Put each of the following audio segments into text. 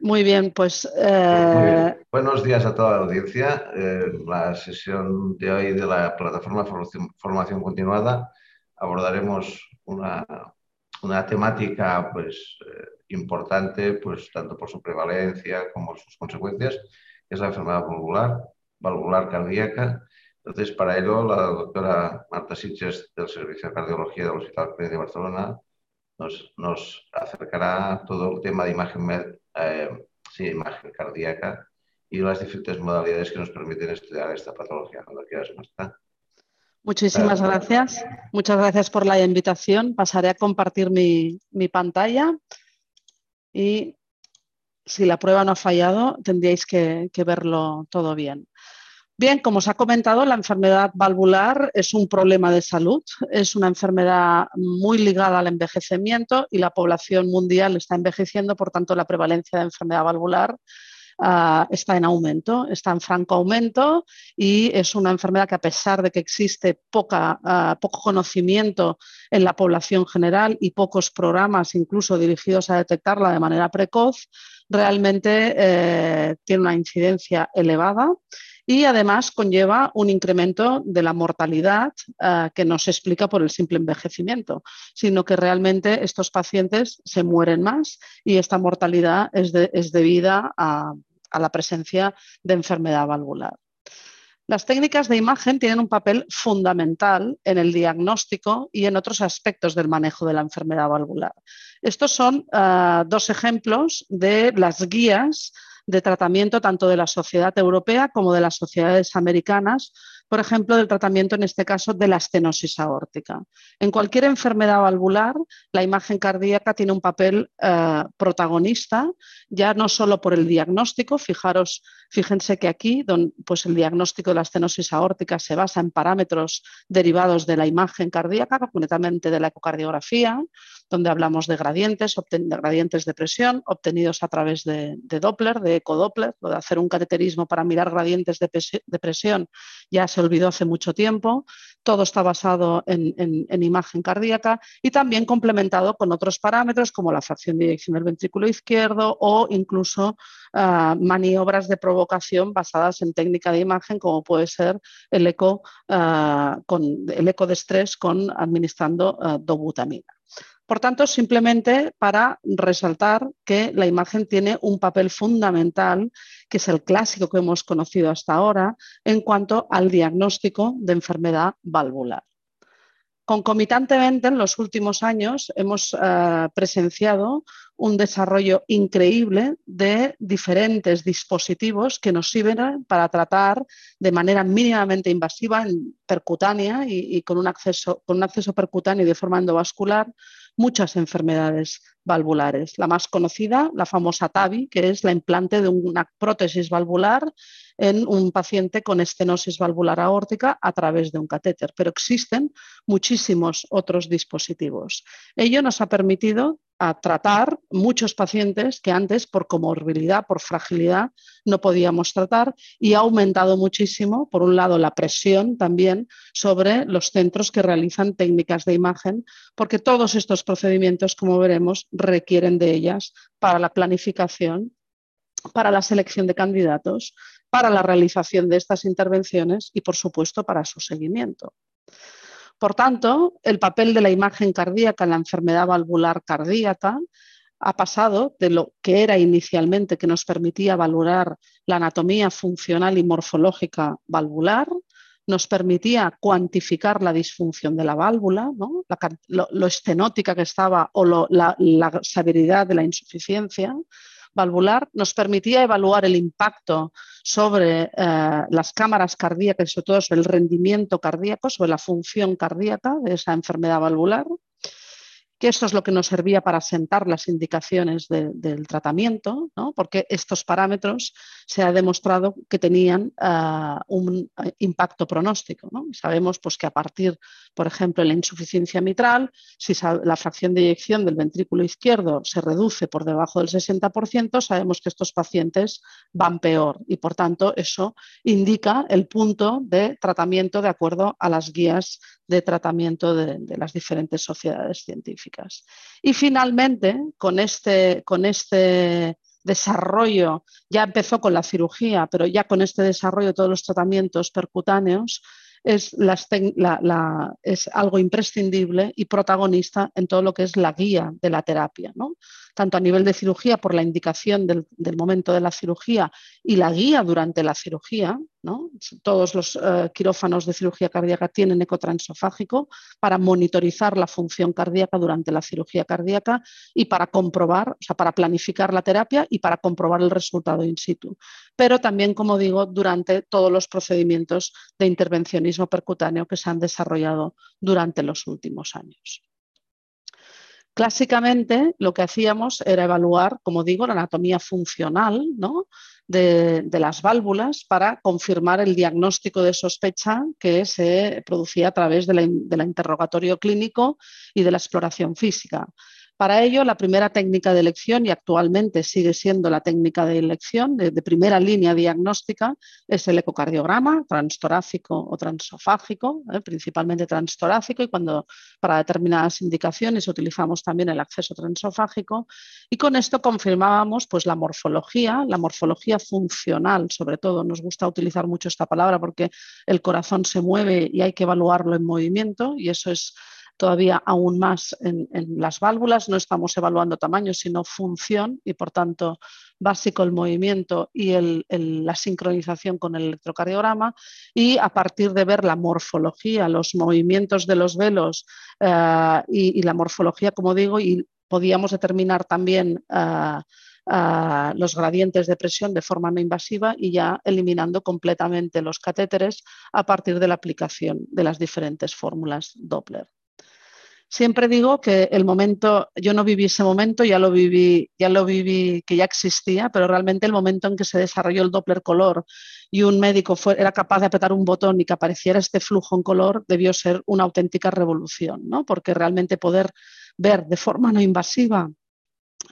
Muy bien, pues... Eh, Buenos días a toda la audiencia. En eh, la sesión de hoy de la plataforma Formación Continuada abordaremos una, una temática pues, eh, importante, pues, tanto por su prevalencia como sus consecuencias, que es la enfermedad valvular, valvular cardíaca. Entonces, para ello, la doctora Marta Sitges del Servicio de Cardiología del Hospital Clínic de Barcelona nos, nos, acercará todo el tema de imagen, eh, sí, imagen cardíaca y las diferentes modalidades que nos permiten estudiar esta patología. Cuando quieras, Marta. Muchísimas gracias. Muchas gracias por la invitación. Pasaré a compartir mi, pantalla y si la prueba no ha fallado, tendríais que, verlo todo bien. Bien, como os ha comentado, la enfermedad valvular es un problema de salud, es una enfermedad muy ligada al envejecimiento y la población mundial está envejeciendo, por tanto la prevalencia de enfermedad valvular Ah, está en aumento, está en franco aumento y es una enfermedad que a pesar de que existe ah, poco conocimiento en la población general y pocos programas incluso dirigidos a detectarla de manera precoz, realmente eh, tiene una incidencia elevada y además conlleva un incremento de la mortalidad ah, que no se explica por el simple envejecimiento, sino que realmente estos pacientes se mueren más y esta mortalidad es, es debida a, a la presencia de enfermedad valvular. Las técnicas de imagen tienen un papel fundamental en el diagnóstico y en otros aspectos del manejo de la enfermedad valvular. Estos son ah, dos ejemplos de las guías de tratamiento tanto de la sociedad europea como de las sociedades americanas por ejemplo, del tratamiento, en este caso, de la estenosis aórtica. En cualquier enfermedad valvular, la imagen cardíaca tiene un papel eh, protagonista, ya no solo por el diagnóstico, fijaros, fíjense que aquí pues el diagnóstico de la estenosis aórtica se basa en parámetros derivados de la imagen cardíaca, concretamente de la ecocardiografía, donde hablamos de gradientes, de gradientes de presión obtenidos a través de, Doppler, de ecodoppler, lo de hacer un cateterismo para mirar gradientes de, presión ya se olvidó hace mucho tiempo. Todo está basado en, imagen cardíaca y también complementado con otros parámetros como la fracción de eyección del ventrículo izquierdo o incluso ah, maniobras de provocación basadas en técnica de imagen como puede ser el eco, ah, con, el eco de estrés con administrando uh, dobutamina. Por tanto, simplemente para resaltar que la imagen tiene un papel fundamental, que es el clásico que hemos conocido hasta ahora, en cuanto al diagnóstico de enfermedad valvular. Concomitantemente, en los últimos años hemos eh, presenciado un desarrollo increíble de diferentes dispositivos que nos sirven para tratar de manera mínimamente invasiva, percutánea y, con, un acceso, con un acceso percutáneo de forma endovascular muchas enfermedades valvulares. La más conocida, la famosa TAVI, que es la implante de una prótesis valvular en un paciente con estenosis valvular aórtica a través de un catéter. Pero existen muchísimos otros dispositivos. Ello nos ha permitido a tratar muchos pacientes que antes por comorbilidad, por fragilidad, no podíamos tratar y ha aumentado muchísimo, por un lado, la presión también sobre los centros que realizan técnicas de imagen, porque todos estos procedimientos, como veremos, requieren de ellas para la planificación, para la selección de candidatos, para la realización de estas intervenciones y, por supuesto, para su seguimiento. Por tanto, el papel de la imagen cardíaca en la enfermedad valvular cardíaca ha pasado de lo que era inicialmente que nos permitía valorar la anatomía funcional y morfológica valvular, nos permitía cuantificar la disfunción de la válvula, lo, estenótica que estaba o la, la severidad de la insuficiencia, valvular nos permitía evaluar el impacto sobre eh, las cámaras cardíacas y sobre todo sobre el rendimiento cardíaco, sobre la función cardíaca de esa enfermedad valvular que esto es lo que nos servía para sentar las indicaciones del tratamiento, porque estos parámetros se ha demostrado que tenían ah, un eh, impacto pronóstico. Sabemos pues, que a partir, por ejemplo, de la insuficiencia mitral, si la fracción de eyección del ventrículo izquierdo se reduce por debajo del 60%, sabemos que estos pacientes van peor y, por tanto, eso indica el punto de tratamiento de acuerdo a las guías de tratamiento de las diferentes sociedades científicas. Y finalmente, con este, con este desarrollo, ya empezó con la cirugía, pero ya con este desarrollo de todos los tratamientos percutáneos, es, es, algo imprescindible y protagonista en todo lo que es la guía de la terapia. ¿no? Tanto a nivel de cirugía por la indicación del, momento de la cirugía y la guía durante la cirugía. ¿no? Todos los eh, quirófanos de cirugía cardíaca tienen ecotransofágico para monitorizar la función cardíaca durante la cirugía cardíaca y para comprobar, o sea, para planificar la terapia y para comprobar el resultado in situ. Pero también, como digo, durante todos los procedimientos de intervencionismo percutáneo que se han desarrollado durante los últimos años. Clásicamente lo que hacíamos era evaluar, como digo, la anatomía funcional de, las válvulas para confirmar el diagnóstico de sospecha que se producía a través del interrogatorio clínico y de la exploración física. Para ello, la primera técnica de elección, y actualmente sigue siendo la técnica de elección de, primera línea diagnóstica, es el ecocardiograma transtorácico o transofágico, ¿eh? principalmente transtorácico, y cuando para determinadas indicaciones utilizamos también el acceso transofágico. Y con esto confirmábamos pues, la morfología, la morfología funcional, sobre todo. Nos gusta utilizar mucho esta palabra porque el corazón se mueve y hay que evaluarlo en movimiento, y eso es todavía aún más en, las válvulas. No estamos evaluando tamaño, sino función y, por tanto, básico el movimiento y la sincronización con el electrocardiograma. Y a partir de ver la morfología, los movimientos de los velos eh, y, la morfología, como digo, y podíamos determinar también eh, eh, los gradientes de presión de forma no invasiva y ya eliminando completamente los catéteres a partir de la aplicación de las diferentes fórmulas Doppler. Siempre digo que el momento, yo no viví ese momento, ya lo viví, ya lo viví que ya existía, pero realmente el momento en que se desarrolló el Doppler color y un médico fue, era capaz de apretar un botón y que apareciera este flujo en color debió ser una auténtica revolución, ¿no? porque realmente poder ver de forma no invasiva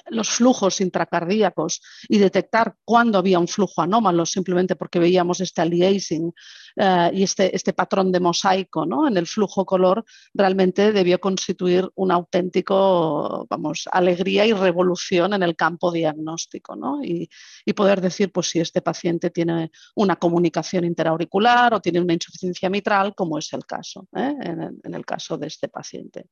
los flujos intracardíacos y detectar cuándo había un flujo anómalo simplemente porque veíamos este aliasing eh, y este, este, patrón de mosaico ¿no? en el flujo color realmente debió constituir un auténtico, vamos, alegría y revolución en el campo diagnóstico ¿no? y, poder decir pues si este paciente tiene una comunicación interauricular o tiene una insuficiencia mitral, como es el caso, ¿eh? en el caso de este paciente.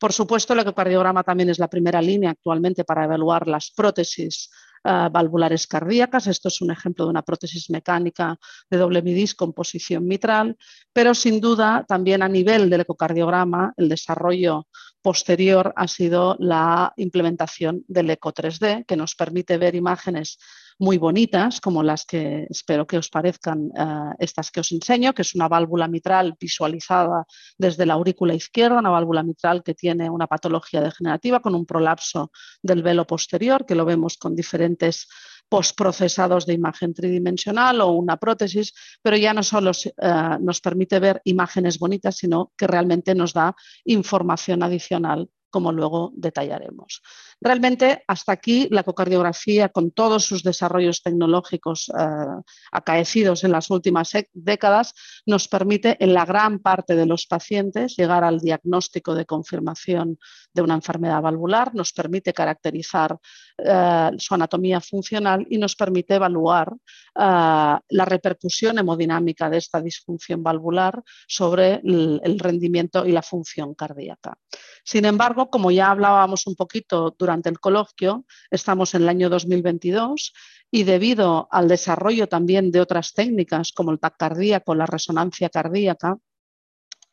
Por supuesto, el ecocardiograma también es la primera línea actualmente para evaluar las prótesis eh, valvulares cardíacas. Esto es un ejemplo de una prótesis mecánica de doble midis con posición mitral, pero sin duda también a nivel del ecocardiograma el desarrollo posterior ha sido la implementación del eco 3D, que nos permite ver imágenes muy bonitas, como las que espero que os parezcan eh, estas que os enseño, que es una válvula mitral visualizada desde la aurícula izquierda, una válvula mitral que tiene una patología degenerativa con un prolapso del velo posterior, que lo vemos con diferentes postprocesados de imagen tridimensional o una prótesis, pero ya no solo eh, nos permite ver imágenes bonitas, sino que realmente nos da información adicional como luego detallaremos. Realmente, hasta aquí la ecocardiografía, con todos sus desarrollos tecnológicos eh, acaecidos en las últimas décadas, nos permite en la gran parte de los pacientes llegar al diagnóstico de confirmación de una enfermedad valvular, nos permite caracterizar eh, su anatomía funcional y nos permite evaluar eh, la repercusión hemodinámica de esta disfunción valvular sobre el rendimiento y la función cardíaca. Sin embargo, como ya hablábamos un poquito durante el coloquio, estamos en el año 2022 y debido al desarrollo también de otras técnicas como el TAC cardíaco, la resonancia cardíaca,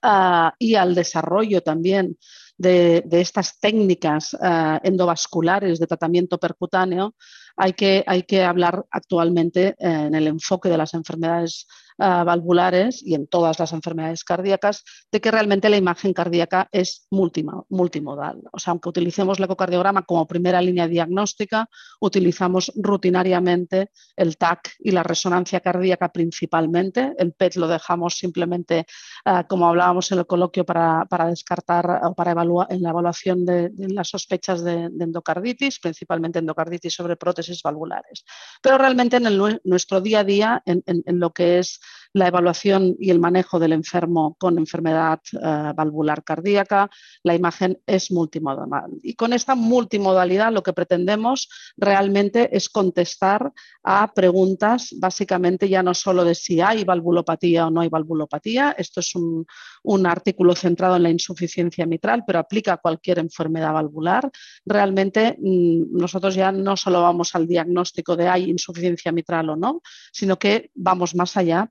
ah, y al desarrollo también de, estas técnicas ah, endovasculares de tratamiento percutáneo, hay que, hablar actualmente en el enfoque de las enfermedades valvulares y en todas las enfermedades cardíacas, de que realmente la imagen cardíaca es multimodal. O sea, aunque utilicemos el ecocardiograma como primera línea diagnóstica, utilizamos rutinariamente el TAC y la resonancia cardíaca principalmente. El PET lo dejamos simplemente, ah, como hablábamos en el coloquio, para, descartar o para evaluar en la evaluación de, las sospechas de, endocarditis, principalmente endocarditis sobre prótesis valvulares. Pero realmente en nuestro día a día, en lo que es la evaluación y el manejo del enfermo con enfermedad eh, valvular cardíaca. La imagen es multimodal. Y con esta multimodalidad lo que pretendemos realmente es contestar a preguntas básicamente ya no solo de si hay valvulopatía o no hay valvulopatía. Esto es un, un artículo centrado en la insuficiencia mitral, pero aplica a cualquier enfermedad valvular. Realmente mm, nosotros ya no solo vamos al diagnóstico de hay insuficiencia mitral o no, sino que vamos más allá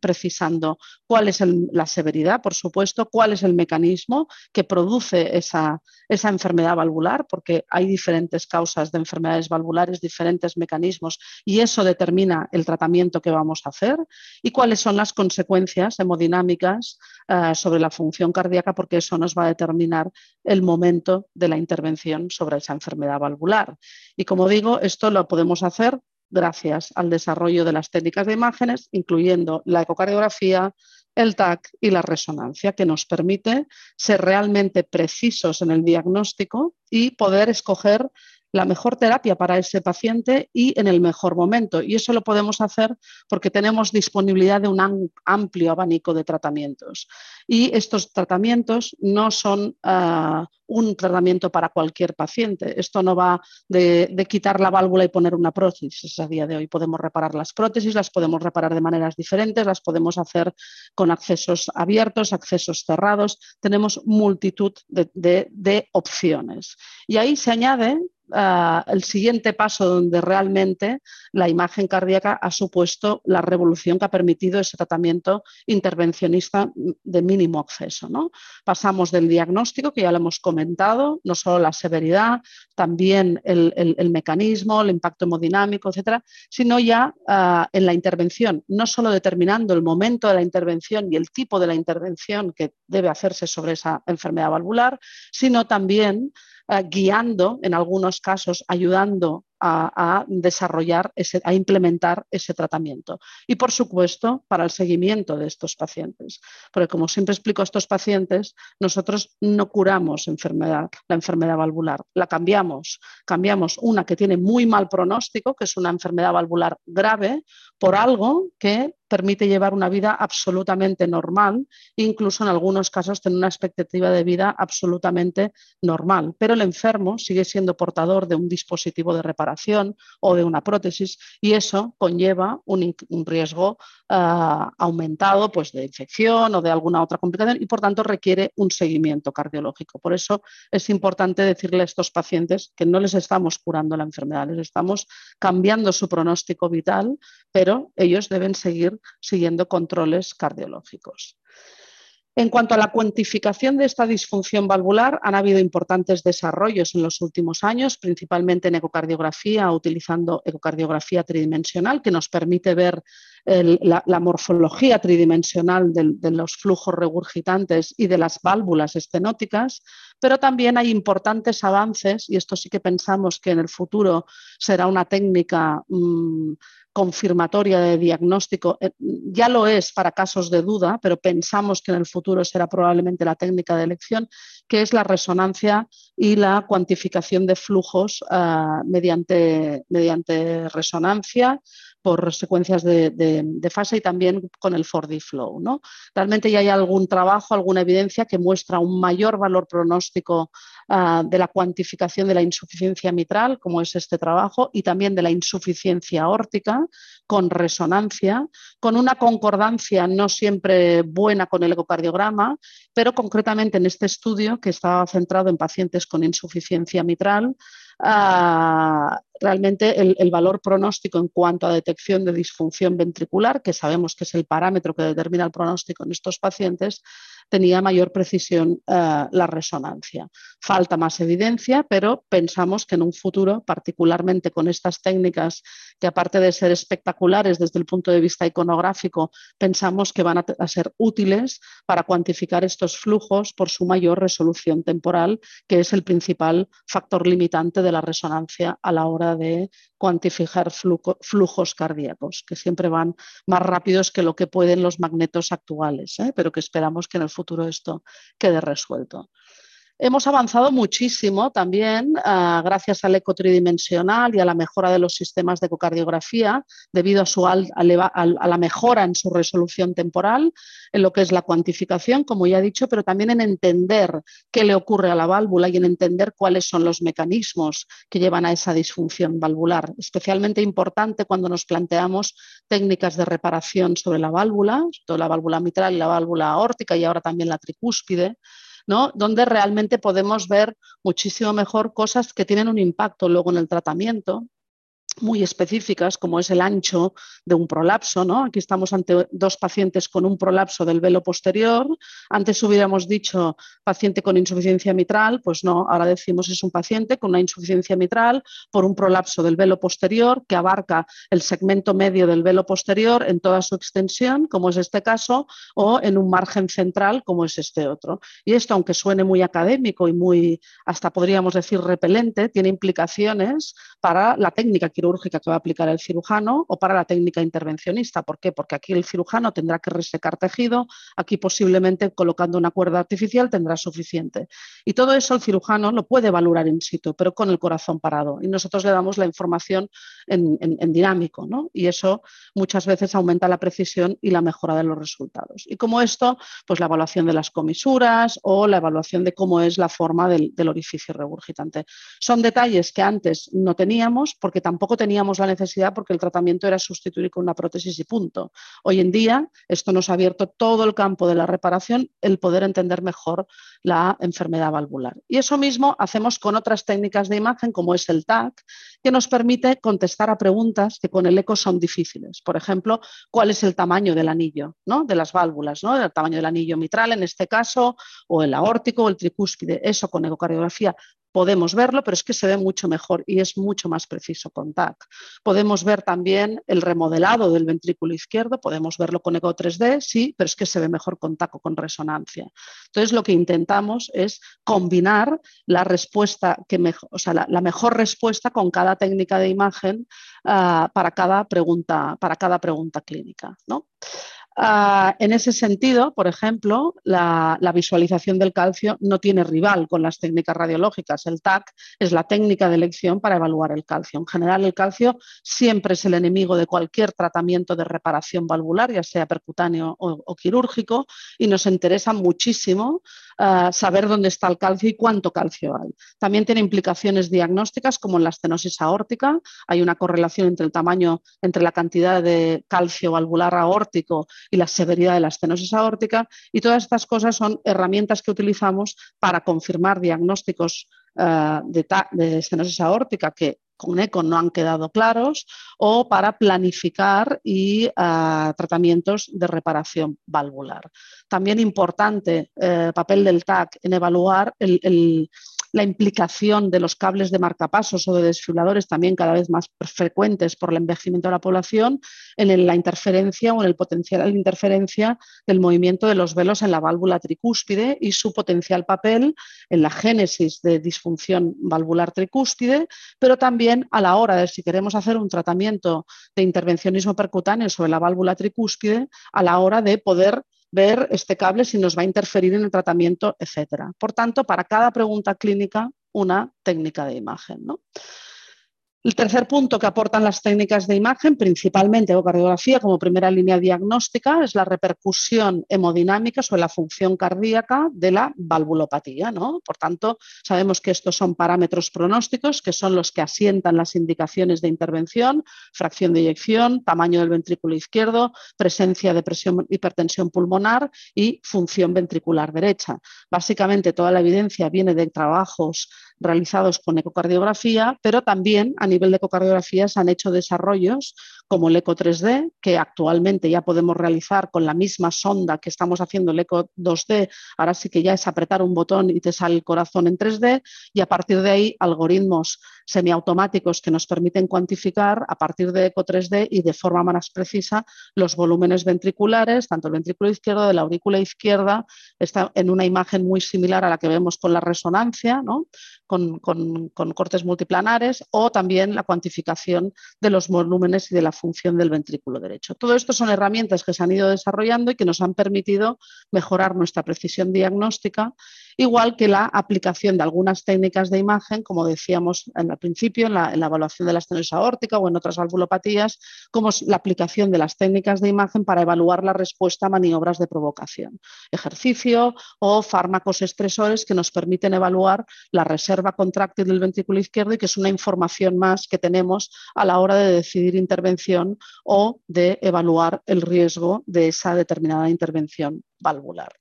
cuál es la severidad, por supuesto, cuál es el mecanismo que produce esa, esa enfermedad valvular, porque hay diferentes causas de enfermedades valvulares, diferentes mecanismos, y eso determina el tratamiento que vamos a hacer y cuáles son las consecuencias hemodinámicas eh, sobre la función cardíaca, porque eso nos va a determinar el momento de la intervención sobre esa enfermedad valvular. Y como digo, esto lo podemos hacer gracias al desarrollo de las técnicas de imágenes, incluyendo la ecocardiografía, el TAC y la resonancia, que nos permite ser realmente precisos en el diagnóstico y poder escoger la mejor terapia para ese paciente y en el mejor momento. Y eso lo podemos hacer porque tenemos disponibilidad de un amplio abanico de tratamientos. Y estos tratamientos no son ah, un tratamiento para cualquier paciente. Esto no va de, de, quitar la válvula y poner una prótesis. A día de hoy podemos reparar las prótesis, las podemos reparar de maneras diferentes, las podemos hacer con accesos abiertos, accesos cerrados. Tenemos multitud de, de, de opciones. Y ahí se añade uh, el siguiente paso donde realmente la imagen cardíaca ha supuesto la revolución que ha permitido ese tratamiento intervencionista de mínimo acceso. ¿no? Pasamos del diagnóstico, que ya lo hemos comentado, no solo la severidad, también el, el, el mecanismo, el impacto hemodinámico, etcétera, sino ya uh, en la intervención, no solo determinando el momento de la intervención y el tipo de la intervención que debe hacerse sobre esa enfermedad valvular, sino también uh, guiando, en algunos casos, ayudando a, a desarrollar, ese, a implementar ese tratamiento. Y, por supuesto, para el seguimiento de estos pacientes. Porque, como siempre explico a estos pacientes, nosotros no curamos enfermedad, la enfermedad valvular, la cambiamos. Cambiamos una que tiene muy mal pronóstico, que es una enfermedad valvular grave, por algo que permite llevar una vida absolutamente normal, incluso en algunos casos tener una expectativa de vida absolutamente normal. Pero el enfermo sigue siendo portador de un dispositivo de reparación o de una prótesis y eso conlleva un, riesgo uh, aumentado pues, de infección o de alguna otra complicación y por tanto requiere un seguimiento cardiológico. Por eso es importante decirle a estos pacientes que no les estamos curando la enfermedad, les estamos cambiando su pronóstico vital, pero ellos deben seguir siguiendo controles cardiológicos. En cuanto a la cuantificación de esta disfunción valvular, han habido importantes desarrollos en los últimos años, principalmente en ecocardiografía, utilizando ecocardiografía tridimensional, que nos permite ver la, morfología tridimensional de, los flujos regurgitantes y de las válvulas estenóticas, pero también hay importantes avances, y esto sí que pensamos que en el futuro será una técnica mmm, confirmatoria de diagnóstico. Eh, ya lo es para casos de duda, pero pensamos que en el futuro será probablemente la técnica de elección, que es la resonancia y la cuantificación de flujos uh, mediante, mediante resonancia por secuencias de, fase y también con el 4D flow. ¿no? Realmente ya hay algún trabajo, alguna evidencia que muestra un mayor valor pronóstico uh, de la cuantificación de la insuficiencia mitral, como es este trabajo, y también de la insuficiencia aórtica con resonancia, con una concordancia no siempre buena con el ecocardiograma, pero concretamente en este estudio que estaba centrado en pacientes con insuficiencia mitral, uh, realmente el, valor pronóstico en cuanto a detección de disfunción ventricular, que sabemos que es el parámetro que determina el pronóstico en estos pacientes, tenía mayor precisión uh, la resonancia. Falta más evidencia, pero pensamos que en un futuro, particularmente con estas técnicas que aparte de ser espectaculares desde el punto de vista iconográfico, pensamos que van a ser útiles para cuantificar estos flujos por su mayor resolución temporal, que es el principal factor limitante de la resonancia a la hora de cuantificar flujo, flujos cardíacos, que siempre van más rápidos que lo que pueden los magnetos actuales, ¿eh? pero que esperamos que en el futuro esto quede resuelto. Hemos avanzado muchísimo también ah, gracias al eco tridimensional y a la mejora de los sistemas de ecocardiografía debido a, su a, la mejora en su resolución temporal, en lo que es la cuantificación, como ya he dicho, pero también en entender qué le ocurre a la válvula y en entender cuáles son los mecanismos que llevan a esa disfunción valvular. Especialmente importante cuando nos planteamos técnicas de reparación sobre la válvula, sobre la válvula mitral y la válvula aórtica y ahora también la tricúspide donde realmente podemos ver muchísimo mejor cosas que tienen un impacto luego en el tratamiento muy específicas, como es el ancho de un prolapso. ¿no? Aquí estamos ante dos pacientes con un prolapso del velo posterior. Antes hubiéramos dicho paciente con insuficiencia mitral, pues no, ahora decimos es un paciente con una insuficiencia mitral por un prolapso del velo posterior que abarca el segmento medio del velo posterior en toda su extensión, como es este caso, o en un margen central, como es este otro. Y esto, aunque suene muy académico y muy, hasta podríamos decir, repelente, tiene implicaciones para la técnica quirúrgica quirúrgica que va a aplicar el cirujano o para la técnica intervencionista. ¿Por qué? Porque aquí el cirujano tendrá que resecar tejido, aquí posiblemente colocando una cuerda artificial tendrá suficiente. Y todo eso el cirujano lo puede valorar in situ, pero con el corazón parado. Y nosotros le damos la información en, dinámico, ¿no? Y eso muchas veces aumenta la precisión y la mejora de los resultados. Y como esto, pues la evaluación de las comisuras o la evaluación de cómo es la forma del, del orificio regurgitante. Son detalles que antes no teníamos porque tampoco teníamos la necesidad porque el tratamiento era sustituir con una prótesis y punto. Hoy en día esto nos ha abierto todo el campo de la reparación, el poder entender mejor la enfermedad valvular. Y eso mismo hacemos con otras técnicas de imagen como es el TAC, que nos permite contestar a preguntas que con el eco son difíciles. Por ejemplo, ¿cuál es el tamaño del anillo ¿no? de las válvulas? ¿no? El tamaño del anillo mitral en este caso, o el aórtico o el tricúspide. Eso con ecocardiografía podemos verlo, pero es que se ve mucho mejor y es mucho más preciso con TAC. Podemos ver también el remodelado del ventrículo izquierdo, podemos verlo con eco 3D, sí, pero es que se ve mejor con TAC o con resonancia. Entonces, lo que intentamos es combinar la respuesta, que mejor, o sea, la, mejor respuesta con cada técnica de imagen ah, para, cada pregunta, para cada pregunta clínica. ¿no? Ah, en ese sentido, por ejemplo, la, visualización del calcio no tiene rival con las técnicas radiológicas. El TAC es la técnica de elección para evaluar el calcio. En general, el calcio siempre es el enemigo de cualquier tratamiento de reparación valvular, ya sea percutáneo o quirúrgico, y nos interesa muchísimo saber dónde está el calcio y cuánto calcio hay. También tiene implicaciones diagnósticas como en la estenosis aórtica. Hay una correlación entre el tamaño, entre la cantidad de calcio valvular aórtico y la severidad de la estenosis aórtica. Y todas estas cosas son herramientas que utilizamos para confirmar diagnósticos eh, de, de, estenosis aórtica que con ECO no han quedado claros o para planificar y ah, tratamientos de reparación valvular. También importante el eh, papel del TAC en evaluar el, la implicación de los cables de marcapasos o de desfibriladores también cada vez más frecuentes por el envejecimiento de la población en la interferencia o en el potencial de interferencia del movimiento de los velos en la válvula tricúspide y su potencial papel en la génesis de disfunción valvular tricúspide, pero también a la hora de si queremos hacer un tratamiento de intervencionismo percutáneo sobre la válvula tricúspide, a la hora de poder ver este cable si nos va a interferir en el tratamiento, etcétera. Por tanto, para cada pregunta clínica, una técnica de imagen. ¿no? El tercer punto que aportan las técnicas de imagen, principalmente ecocardiografía como primera línea diagnóstica, es la repercusión hemodinámica sobre la función cardíaca de la valvulopatía. ¿no? Por tanto, sabemos que estos son parámetros pronósticos que son los que asientan las indicaciones de intervención, fracción de eyección, tamaño del ventrículo izquierdo, presencia de presión, hipertensión pulmonar y función ventricular derecha. Básicamente toda la evidencia viene de trabajos realizados con ecocardiografía, pero también a nivel de ecocardiografía se han hecho desarrollos como el eco 3D, que actualmente ya podemos realizar con la misma sonda que estamos haciendo el eco 2D. Ahora sí que ya es apretar un botón y te sale el corazón en 3D y a partir de ahí algoritmos semiautomáticos que nos permiten cuantificar a partir de eco 3D y de forma más precisa los volúmenes ventriculares, tanto el ventrículo izquierdo de la aurícula izquierda está en una imagen muy similar a la que vemos con la resonancia, ¿no? con, con cortes multiplanares o también la cuantificación de los volúmenes y de la función del ventrículo derecho. Todo esto son herramientas que se han ido desarrollando y que nos han permitido mejorar nuestra precisión diagnóstica, igual que la aplicación de algunas técnicas de imagen, como decíamos al principio, en la, evaluación de la estenosis aórtica o en otras valvulopatías, como la aplicación de las técnicas de imagen para evaluar la respuesta a maniobras de provocación, ejercicio o fármacos estresores que nos permiten evaluar la reserva contráctil del ventrículo izquierdo y que es una información más que tenemos a la hora de decidir intervención o de evaluar el riesgo de esa determinada intervención valvular.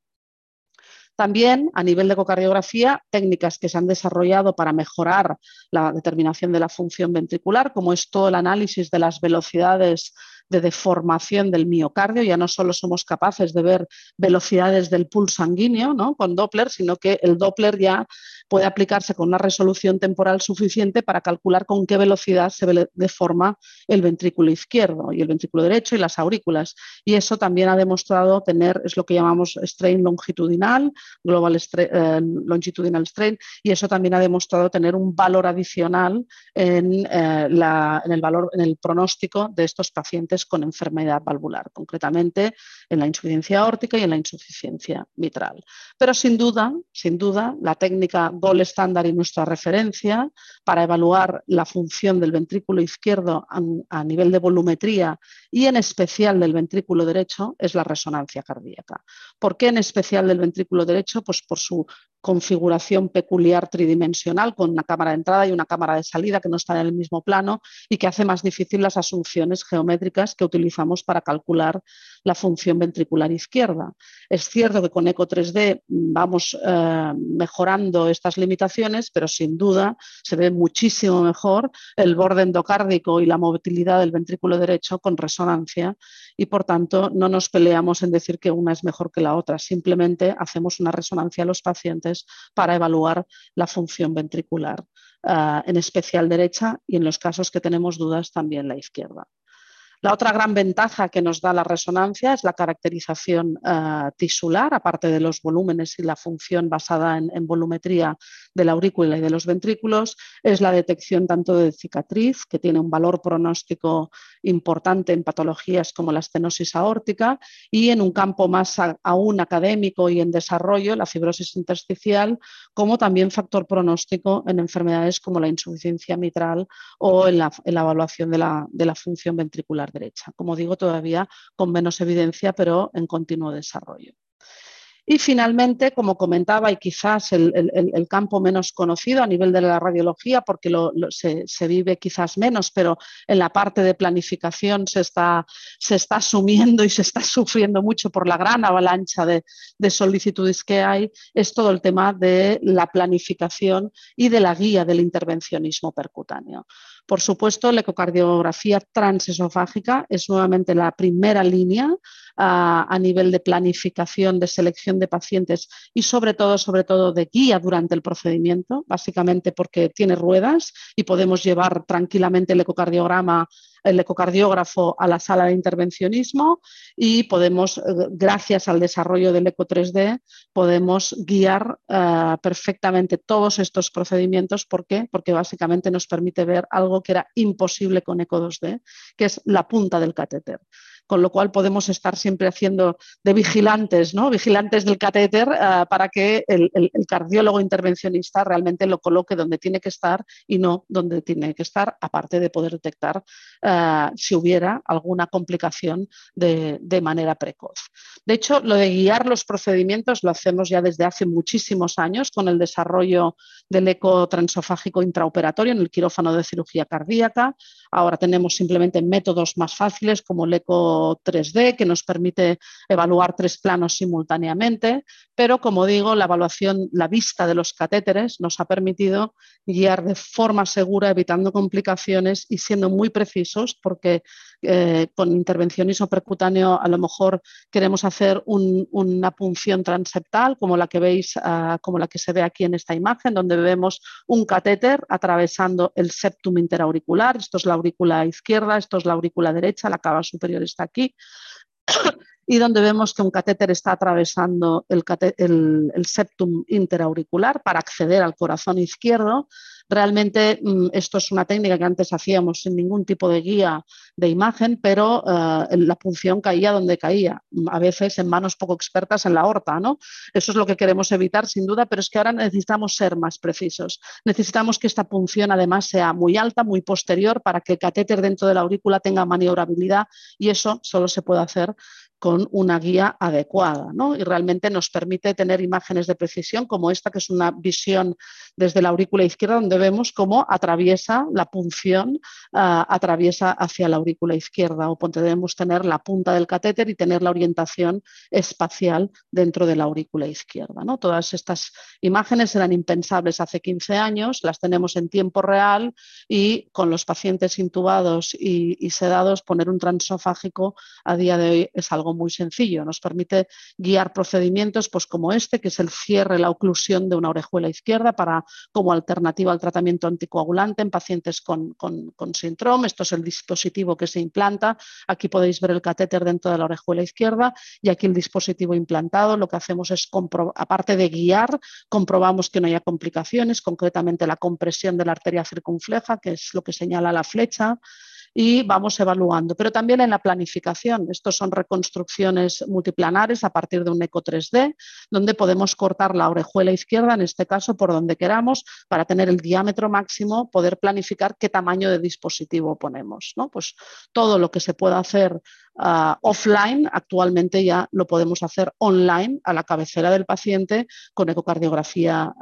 También a nivel de ecocardiografía, técnicas que se han desarrollado para mejorar la determinación de la función ventricular, como es todo el análisis de las velocidades de deformación del miocardio. Ya no solo somos capaces de ver velocidades del pulso sanguíneo ¿no? con Doppler, sino que el Doppler ya puede aplicarse con una resolución temporal suficiente para calcular con qué velocidad se deforma el ventrículo izquierdo y el ventrículo derecho y las aurículas. Y eso también ha demostrado tener, es lo que llamamos strain longitudinal, global eh, longitudinal strain, y eso también ha demostrado tener un valor adicional en, eh, el valor, en el pronóstico de estos pacientes con enfermedad valvular, concretamente en la insuficiencia aórtica y en la insuficiencia mitral. Pero sin duda, sin duda, la técnica gol estándar y nuestra referencia para evaluar la función del ventrículo izquierdo a, nivel de volumetría y en especial del ventrículo derecho es la resonancia cardíaca. ¿Por qué en especial del ventrículo derecho? Pues por su configuración peculiar tridimensional con una cámara de entrada y una cámara de salida que no están en el mismo plano y que hace más difícil las asunciones geométricas que utilizamos para calcular la función ventricular izquierda. Es cierto que con ECO 3D vamos eh, mejorando estas limitaciones, pero sin duda se ve muchísimo mejor el borde endocárdico y la movilidad del ventrículo derecho con resonancia y por tanto no nos peleamos en decir que una es mejor que la otra, simplemente hacemos una resonancia a los pacientes para evaluar la función ventricular, eh, en especial derecha y en los casos que tenemos dudas también la izquierda. La otra gran ventaja que nos da la resonancia es la caracterización eh, tisular, aparte de los volúmenes y la función basada en, volumetría de la aurícula y de los ventrículos, es la detección tanto de cicatriz, que tiene un valor pronóstico importante en patologías como la estenosis aórtica, y en un campo más aún académico y en desarrollo, la fibrosis intersticial, como también factor pronóstico en enfermedades como la insuficiencia mitral o en la, evaluación de la función ventricular derecha. Como digo, todavía con menos evidencia, pero en continuo desarrollo. Y finalmente, como comentaba, y quizás el, campo menos conocido a nivel de la radiología, porque se, vive quizás menos, pero en la parte de planificación se está, se está asumiendo y se está sufriendo mucho por la gran avalancha de, de solicitudes que hay, es todo el tema de la planificación y de la guía del intervencionismo percutáneo. Por supuesto, la ecocardiografía transesofágica es nuevamente la primera línea ah, a nivel de planificación, de selección de pacientes y sobre todo, sobre todo de guía durante el procedimiento, básicamente porque tiene ruedas y podemos llevar tranquilamente el ecocardiograma el ecocardiógrafo a la sala de intervencionismo y podemos, eh, gracias al desarrollo del ECO 3D, podemos guiar eh, perfectamente todos estos procedimientos. ¿Por qué? Porque básicamente nos permite ver algo que era imposible con ECO 2D, que es la punta del catéter con lo cual podemos estar siempre haciendo de vigilantes, ¿no? vigilantes del catéter eh, para que el, cardiólogo intervencionista realmente lo coloque donde tiene que estar y no donde tiene que estar, aparte de poder detectar eh, si hubiera alguna complicación de, manera precoz. De hecho, lo de guiar los procedimientos lo hacemos ya desde hace muchísimos años con el desarrollo del eco transofágico intraoperatorio en el quirófano de cirugía cardíaca. Ahora tenemos simplemente métodos más fáciles como el eco 3D que nos permite evaluar tres planos simultáneamente, pero como digo, la evaluación, la vista de los catéteres nos ha permitido guiar de forma segura, evitando complicaciones y siendo muy precisos, porque eh, con intervencionismo percutáneo a lo mejor queremos hacer una punción transeptal, como la que veis, ah, como la que se ve aquí en esta imagen, donde vemos un catéter atravesando el septum interauricular. Esto es la aurícula izquierda, esto es la aurícula derecha, la cava superior está aquí. y donde vemos que un catéter está atravesando el, septum interauricular para acceder al corazón izquierdo. Realmente mm, esto es una técnica que antes hacíamos sin ningún tipo de guía de imagen, pero eh, la punción caía donde caía, a veces en manos poco expertas en la horta. ¿no? Eso es lo que queremos evitar sin duda, pero es que ahora necesitamos ser más precisos. Necesitamos que esta punción además sea muy alta, muy posterior, para que el catéter dentro de la aurícula tenga maniobrabilidad y eso solo se puede hacer con una guía adecuada y realmente nos permite tener imágenes de precisión como esta, que es una visión desde la aurícula izquierda donde vemos cómo atraviesa la punción, ah, atraviesa hacia la aurícula izquierda o podemos tener la punta del catéter y tener la orientación espacial dentro de la aurícula izquierda. ¿no? Todas estas imágenes eran impensables hace 15 años, las tenemos en tiempo real y con los pacientes intubados y, y sedados poner un transofágico a día de hoy es algo muy sencillo. Nos permite guiar procedimientos pues, como este, que es el cierre, la oclusión de una orejuela izquierda para, como alternativa al tratamiento anticoagulante en pacientes con, con, síndrome. Esto es el dispositivo que se implanta. Aquí podéis ver el catéter dentro de la orejuela izquierda y aquí el dispositivo implantado. Lo que hacemos es, aparte de guiar, comprobamos que no haya complicaciones, concretamente la compresión de la arteria circunfleja, que es lo que señala la flecha y vamos evaluando. Pero también en la planificación. Estos son reconstrucciones multiplanares a partir de un eco 3D, donde podemos cortar la orejuela izquierda, en este caso por donde queramos, para tener el diámetro máximo, poder planificar qué tamaño de dispositivo ponemos. ¿no? Pues todo lo que se pueda hacer Ah, offline, actualmente ya lo podemos hacer online a la cabecera del paciente con ecocardiografía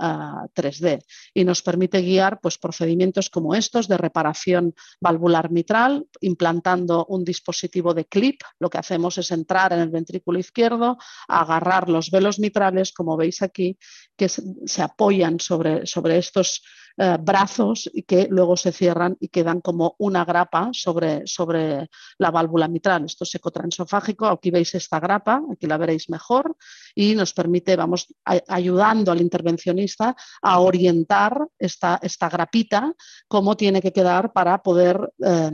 3D ah, y nos permite guiar pues, procedimientos como estos de reparación valvular mitral, implantando un dispositivo de clip. Lo que hacemos es entrar en el ventrículo izquierdo, agarrar los velos mitrales, como veis aquí, que se apoyan sobre, sobre estos eh, brazos que luego se cierran y quedan como una grapa sobre, sobre la válvula mitral. Esto es ecotransofágico. Aquí veis esta grapa, aquí la veréis mejor y nos permite, vamos ayudando al intervencionista a orientar esta, esta grapita, cómo tiene que quedar para poder eh,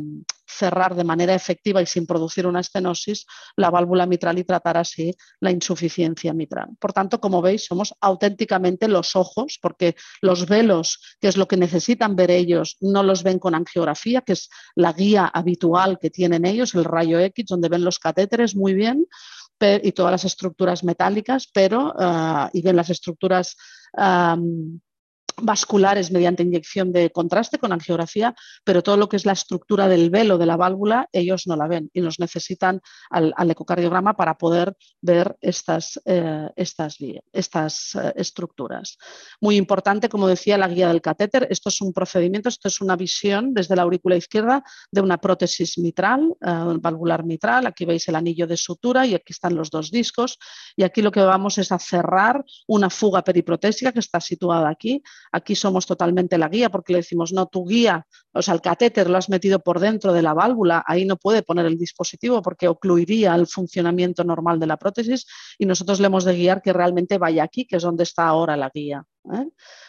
cerrar de manera efectiva y sin producir una estenosis la válvula mitral y tratar así la insuficiencia mitral. Por tanto, como veis, somos auténticamente los ojos, porque los velos, que es lo que necesitan ver ellos, no los ven con angiografía, que es la guía habitual que tienen ellos, el rayo X, donde ven los catéteres muy bien y todas las estructuras metálicas, pero ah, y ven las estructuras vasculares mediante inyección de contraste con angiografía, pero todo lo que es la estructura del velo de la válvula, ellos no la ven y nos necesitan al, ecocardiograma para poder ver estas, eh, estas, estas eh, estructuras. Muy importante, como decía, la guía del catéter. Esto es un procedimiento, esto es una visión desde la aurícula izquierda de una prótesis mitral, eh, valvular mitral. Aquí veis el anillo de sutura y aquí están los dos discos. Y aquí lo que vamos es a cerrar una fuga periprotésica que está situada aquí Aquí somos totalmente la guía porque le decimos, no, tu guía, o sea, el catéter lo has metido por dentro de la válvula, ahí no puede poner el dispositivo porque ocluiría el funcionamiento normal de la prótesis y nosotros le hemos de guiar que realmente vaya aquí, que es donde está ahora la guía. ¿eh?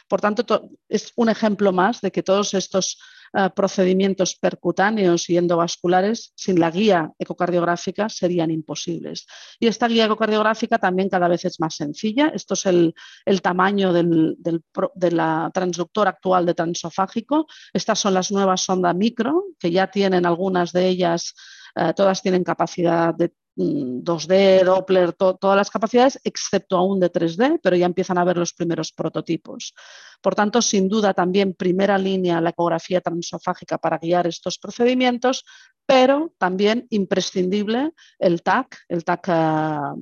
Por tanto, es un ejemplo más de que todos estos eh, procedimientos percutáneos y endovasculares sin la guía ecocardiográfica serían imposibles. Y esta guía ecocardiográfica también cada vez es más sencilla. Esto es el, tamaño del, de la transductor actual de transofágico. Estas son las nuevas sondas micro, que ya tienen algunas de ellas eh, todas tienen capacidad de 2D, mm, Doppler, todas las capacidades, excepto aún de 3D, pero ya empiezan a ver los primeros prototipos. Por tanto, sin duda también primera línea la ecografía transofágica para guiar estos procedimientos, pero también imprescindible el TAC, el TAC ah,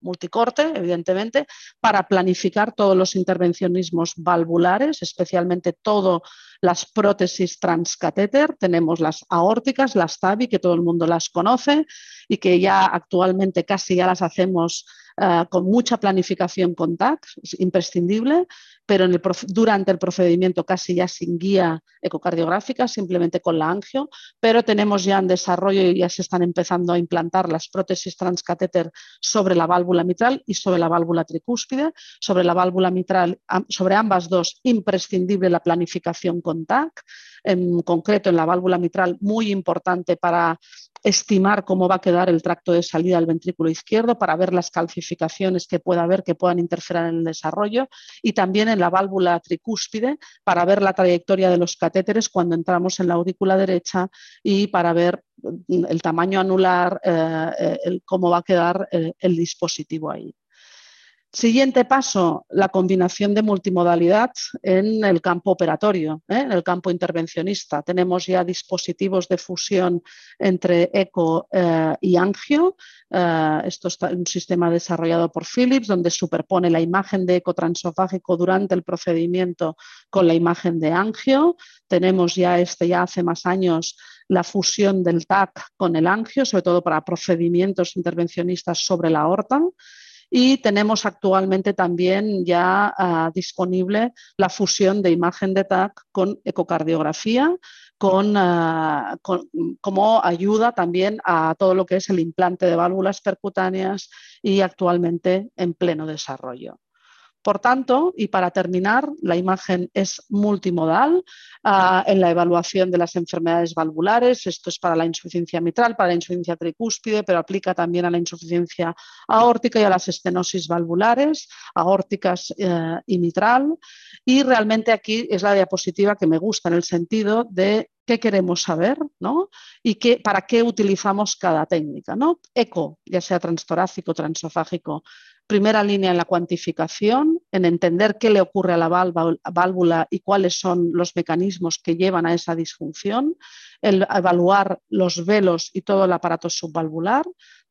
multicorte, evidentemente, para planificar todos los intervencionismos valvulares, especialmente todas las prótesis transcatéter. Tenemos las aórticas, las TAVI, que todo el mundo las conoce y que ya actualmente casi ya las hacemos eh, con mucha planificación con TAC, es imprescindible, pero durante el procedimiento casi ya sin guía ecocardiográfica, simplemente con la angio, pero tenemos ya en desarrollo y ya se están empezando a implantar las prótesis transcatéter sobre la válvula mitral y sobre la válvula tricúspide. Sobre la válvula mitral, sobre ambas dos, imprescindible la planificación con TAC. En concreto en la válvula mitral muy importante para estimar cómo va a quedar el tracto de salida del ventrículo izquierdo para ver las calcificaciones que pueda haber que puedan interferir en el desarrollo y también en la válvula tricúspide para ver la trayectoria de los catéteres cuando entramos en la aurícula derecha y para ver mm, el tamaño anular, eh, eh, cómo va a quedar eh, el dispositivo ahí. Siguiente paso, la combinación de multimodalidad en el campo operatorio, ¿eh? en el campo intervencionista. Tenemos ya dispositivos de fusión entre eco eh, y angio. Eh, esto es un sistema desarrollado por Philips, donde superpone la imagen de eco transofágico durante el procedimiento con la imagen de angio. Tenemos ya este ya hace más años la fusión del TAC con el angio, sobre todo para procedimientos intervencionistas sobre la aorta y tenemos actualmente también ya ah, disponible la fusión de imagen de TAC con ecocardiografía, ah, como ayuda también a todo lo que es el implante de válvulas percutáneas y actualmente en pleno desarrollo. Por tanto, y para terminar, la imagen es multimodal ah, en la evaluación de las enfermedades valvulares. Esto es para la insuficiencia mitral, para la insuficiencia tricúspide, pero aplica también a la insuficiencia aórtica y a las estenosis valvulares, aórticas eh, y mitral. Y realmente aquí es la diapositiva que me gusta en el sentido de qué queremos saber ¿no? y para qué utilizamos cada técnica. ¿no? ECO, ya sea transtorácico, transofágico, primera línea en la cuantificación, en entender qué le ocurre a la válvula y cuáles son los mecanismos que llevan a esa disfunción, el evaluar los velos y todo el aparato subvalvular,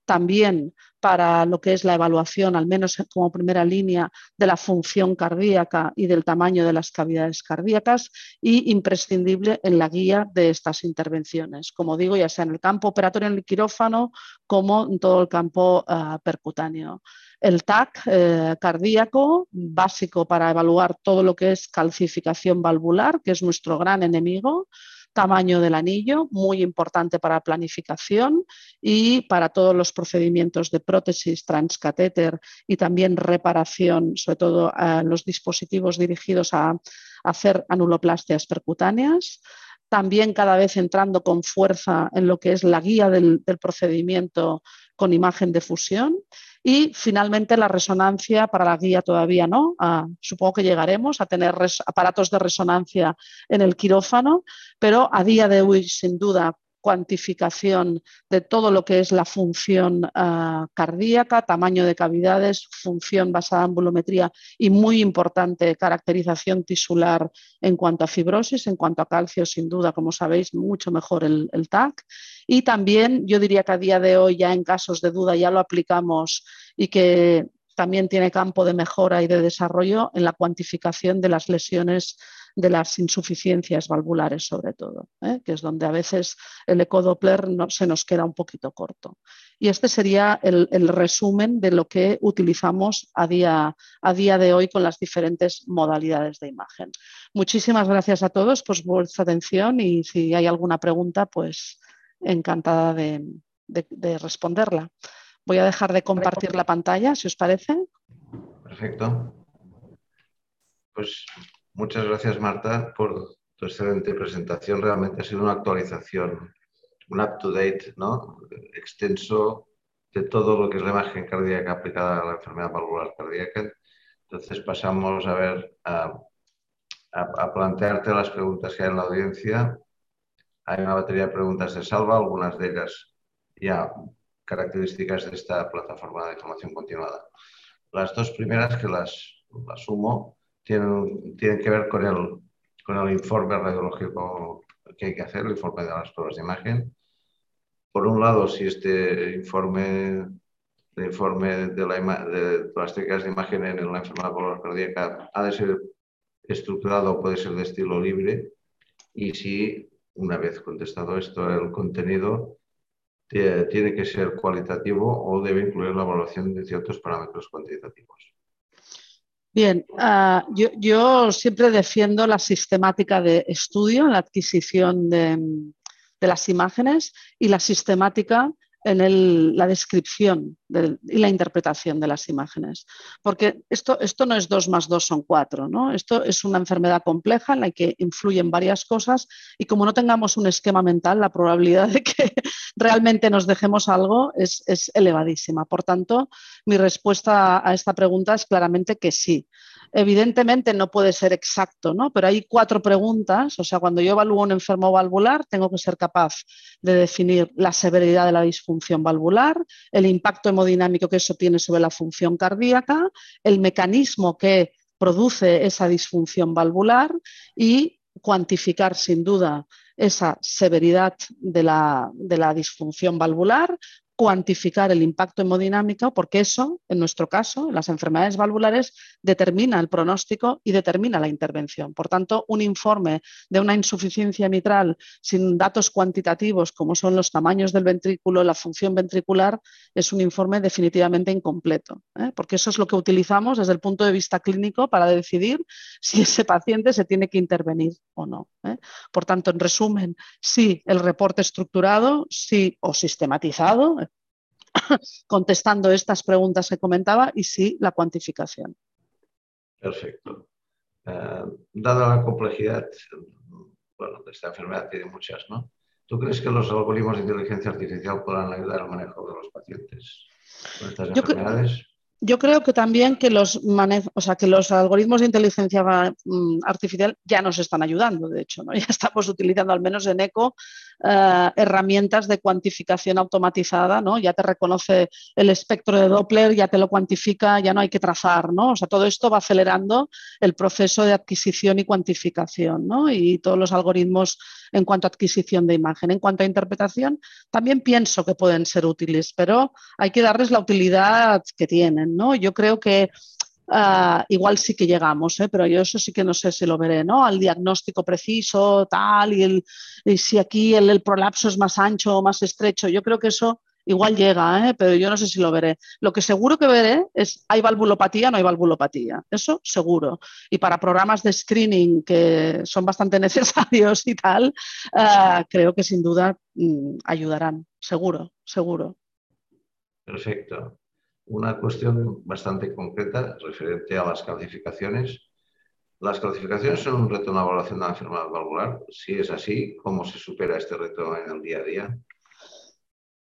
también para lo que es la evaluación, al menos como primera línea, de la función cardíaca y del tamaño de las cavidades cardíacas y imprescindible en la guía de estas intervenciones, como digo, ya sea en el campo operatorio en el quirófano como en todo el campo ah, percutáneo el TAC eh, cardíaco, básico para evaluar todo lo que es calcificación valvular, que es nuestro gran enemigo, tamaño del anillo, muy importante para planificación y para todos los procedimientos de prótesis transcatéter y también reparación, sobre todo los dispositivos dirigidos a, hacer anuloplastias percutáneas también cada vez entrando con fuerza en lo que es la guía del procedimiento con imagen de fusión y finalmente la resonancia para la guía todavía no. Supongo que llegaremos a tener aparatos de resonancia en el quirófano, pero a día de hoy, sin duda, cuantificación de todo lo que es la función ah, cardíaca, tamaño de cavidades, función basada en volumetría y muy importante caracterización tisular en cuanto a fibrosis, en cuanto a calcio, sin duda, como sabéis, mucho mejor el, el TAC. Y también yo diría que a día de hoy ya en casos de duda ya lo aplicamos y que también tiene campo de mejora y de desarrollo en la cuantificación de las lesiones de las insuficiencias valvulares sobre todo, ¿eh? que es donde a veces el ecodoppler no, se nos queda un poquito corto. Y este sería el, resumen de lo que utilizamos a día, a día de hoy con las diferentes modalidades de imagen. Muchísimas gracias a todos por vuestra atención y si hay alguna pregunta, pues encantada de responderla. Voy a dejar de compartir la pantalla, si os parece. Perfecto. Pues muchas gracias, Marta, por tu excelente presentación. Realmente ha sido una actualización, un up-to-date, ¿no? extenso de todo lo que es la imagen cardíaca aplicada a la enfermedad valvular cardíaca. Entonces pasamos a ver, a, a plantearte las preguntas que hay en la audiencia. Hay una batería de preguntas de salva, algunas de ellas ya características de esta plataforma de información continuada. Las dos primeras que las, sumo tienen, tienen que ver con el, con el informe radiológico que hay que hacer, el informe de las pruebas de imagen. Por un lado, si este informe, el informe de, la de las técnicas de imagen en la enfermedad valvular cardíaca ha de ser estructurado o puede ser de estilo libre y si, una vez contestado esto, el contenido tiene que ser cualitativo o debe incluir la evaluación de ciertos parámetros cuantitativos. Bien, ah, yo, siempre defiendo la sistemática de estudio, la adquisición de, las imágenes y la sistemática en la descripción y la interpretación de las imágenes. Porque esto, esto no es dos más dos son cuatro, ¿no? Esto es una enfermedad compleja en la que influyen varias cosas y como no tengamos un esquema mental, la probabilidad de que realmente nos dejemos algo es, es elevadísima. Por tanto, mi respuesta a esta pregunta es claramente que sí. Evidentemente no puede ser exacto, ¿no? pero hay cuatro preguntas. O sea, cuando yo evalúo un enfermo valvular, tengo que ser capaz de definir la severidad de la disfunción valvular, el impacto hemodinámico que eso tiene sobre la función cardíaca, el mecanismo que produce esa disfunción valvular y cuantificar sin duda esa severidad de la, de la disfunción valvular, cuantificar el impacto hemodinámico, porque eso, en nuestro caso, en las enfermedades valvulares, determina el pronóstico y determina la intervención. Por tanto, un informe de una insuficiencia mitral sin datos cuantitativos, como son los tamaños del ventrículo, la función ventricular, es un informe definitivamente incompleto, ¿eh? porque eso es lo que utilizamos desde el punto de vista clínico para decidir si ese paciente se tiene que intervenir o no. ¿eh? Por tanto, en resumen, sí el reporte estructurado, sí o sistematizado, contestando estas preguntas que comentaba y sí la cuantificación. Perfecto. Eh, dada la complejidad, bueno, de esta enfermedad tiene muchas, ¿no? ¿Tú crees que los algoritmos de inteligencia artificial podrán ayudar al manejo de los pacientes con estas enfermedades? Yo creo que también que los, o sea, que los algoritmos de inteligencia mm, artificial ya nos están ayudando, de hecho, ¿no? ya estamos utilizando al menos en ECO eh, herramientas de cuantificación automatizada, ¿no? ya te reconoce el espectro de Doppler, ya te lo cuantifica, ya no hay que trazar, ¿no? o sea, todo esto va acelerando el proceso de adquisición y cuantificación ¿no? y todos los algoritmos en cuanto a adquisición de imagen. En cuanto a interpretación, también pienso que pueden ser útiles, pero hay que darles la utilidad que tienen. ¿No? Yo creo que ah, igual sí que llegamos, ¿eh? pero yo eso sí que no sé si lo veré, ¿no? Al diagnóstico preciso, tal, y, el, si aquí el, el, prolapso es más ancho o más estrecho. Yo creo que eso igual llega, ¿eh? pero yo no sé si lo veré. Lo que seguro que veré es, ¿hay valvulopatía no hay valvulopatía? Eso seguro. Y para programas de screening que son bastante necesarios y tal, uh, creo que sin duda mm, ayudarán, seguro, seguro. Perfecto. Una cuestión bastante concreta referente a las calcificaciones. ¿Las calcificaciones son un reto en la evaluación de la enfermedad valvular? Si es así, ¿cómo se supera este reto en el día a día?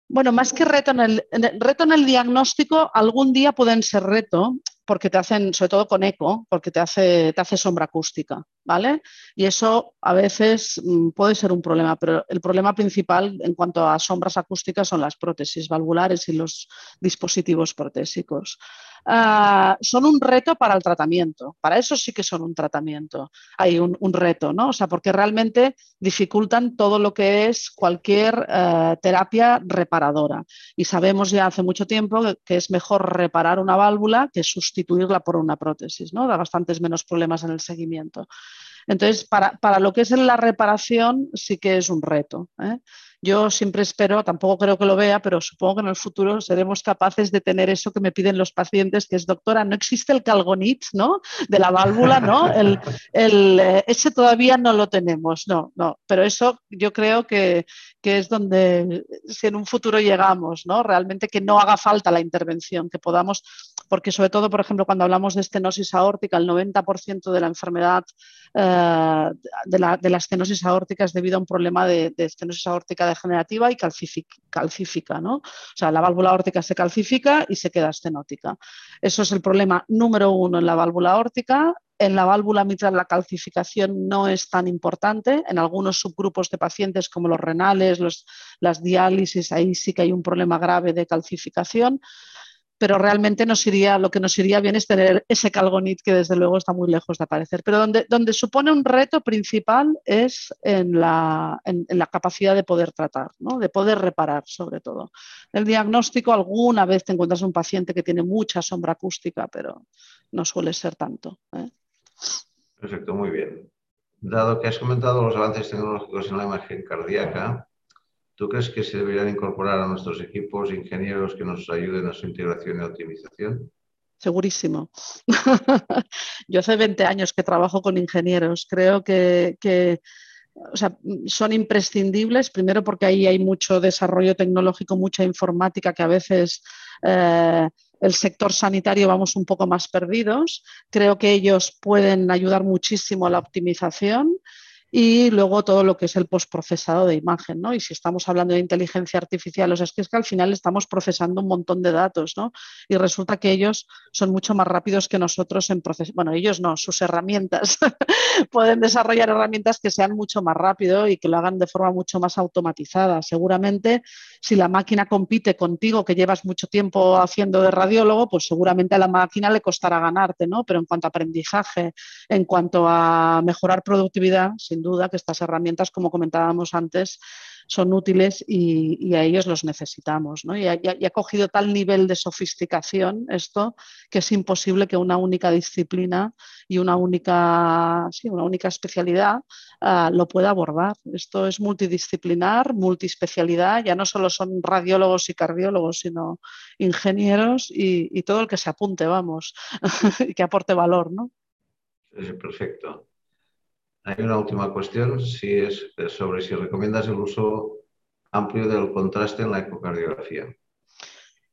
Bueno, más que reto en, el, reto en el diagnóstico, algún día pueden ser reto porque te hacen, sobre todo con eco, porque te hace, te hace sombra acústica, ¿vale? Y eso a veces mm, puede ser un problema, pero el problema principal en cuanto a sombras acústicas son las prótesis valvulares y los dispositivos protésicos. Ah, son un reto para el tratamiento. Para eso sí que son un tratamiento. Hay un, reto, ¿no? O sea, porque realmente dificultan todo lo que es cualquier eh, terapia reparadora. Y sabemos ya hace mucho tiempo que, es mejor reparar una válvula que sustituirla por una prótesis, ¿no? Da bastantes menos problemas en el seguimiento. Entonces, para, para, lo que es la reparación, sí que es un reto. ¿eh? Yo siempre espero, tampoco creo que lo vea, pero supongo que en el futuro seremos capaces de tener eso que me piden los pacientes, que es, doctora, no existe el calgonit, ¿no? De la válvula, ¿no? Eh, ese todavía no lo tenemos, no, no. Pero eso yo creo que, que es donde, si en un futuro llegamos, ¿no? Realmente que no haga falta la intervención, que podamos, porque sobre todo, por ejemplo, cuando hablamos de estenosis aórtica, el 90% de la enfermedad eh, de, la, de, la, estenosis aórtica es debido a un problema de estenosis aórtica degenerativa y calcifica, ¿no? O sea, la válvula aórtica se calcifica y se queda estenótica. Eso es el problema número uno en la válvula aórtica. En la válvula mitral la calcificación no es tan importante. En algunos subgrupos de pacientes como los renales, los, las diálisis, ahí sí que hay un problema grave de calcificación pero realmente nos iría, lo que nos iría bien es tener ese calgonit que desde luego está muy lejos de aparecer. Pero donde, donde supone un reto principal es en la, en, la capacidad de poder tratar, ¿no? de poder reparar sobre todo. El diagnóstico, alguna vez te encuentras un paciente que tiene mucha sombra acústica, pero no suele ser tanto. ¿eh? Perfecto, muy bien. Dado que has comentado los avances tecnológicos en la imagen cardíaca, ¿Tú crees que se deberían incorporar a nuestros equipos ingenieros que nos ayuden a su integración y optimización? Segurísimo. Yo hace 20 años que trabajo con ingenieros. Creo que, o sea, son imprescindibles, primero porque ahí hay mucho desarrollo tecnológico, mucha informática que a veces eh, el sector sanitario vamos un poco más perdidos. Creo que ellos pueden ayudar muchísimo a la optimización y luego todo lo que es el postprocesado de imagen, ¿no? Y si estamos hablando de inteligencia artificial, o sea, es que, es que al final estamos procesando un montón de datos, ¿no? Y resulta que ellos son mucho más rápidos que nosotros en proceso. Bueno, ellos no, sus herramientas pueden desarrollar herramientas que sean mucho más rápido y que lo hagan de forma mucho más automatizada. Seguramente, si la máquina compite contigo, que llevas mucho tiempo haciendo de radiólogo, pues seguramente a la máquina le costará ganarte, ¿no? Pero en cuanto a aprendizaje, en cuanto a mejorar productividad, duda que estas herramientas, como comentábamos antes, son útiles y, a ellos los necesitamos. Y, ha, cogido tal nivel de sofisticación esto que es imposible que una única disciplina y una única, una única especialidad ah, lo pueda abordar. Esto es multidisciplinar, multiespecialidad, ya no solo son radiólogos y cardiólogos, sino ingenieros y, todo el que se apunte, vamos, y que aporte valor. ¿no? perfecto. Hay una última cuestión, si es sobre si recomiendas el uso amplio del contraste en la ecocardiografía.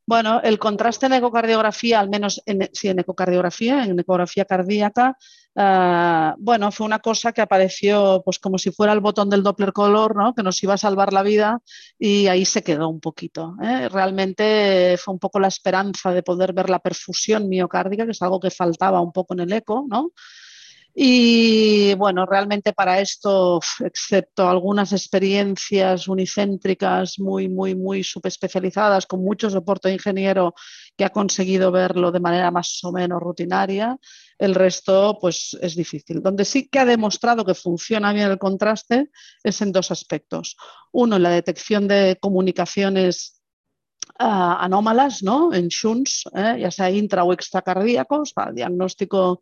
Bueno, el contraste en ecocardiografía, al menos en, sí, en ecocardiografía, en ecografía cardíaca, eh, bueno, fue una cosa que apareció pues como si fuera el botón del Doppler color, ¿no? que nos iba a salvar la vida y ahí se quedó un poquito. ¿eh? Realmente fue un poco la esperanza de poder ver la perfusión miocárdica, que es algo que faltaba un poco en el eco, ¿no? Y bueno, realmente para esto, excepto algunas experiencias unicéntricas muy, muy, muy subespecializadas, con mucho soporte ingeniero que ha conseguido verlo de manera más o menos rutinaria, el resto pues es difícil. Donde sí que ha demostrado que funciona bien el contraste es en dos aspectos. Uno, en la detección de comunicaciones ah, anómalas, ¿no? En shunts, ¿eh? ya sea intra o extracardíacos, para diagnóstico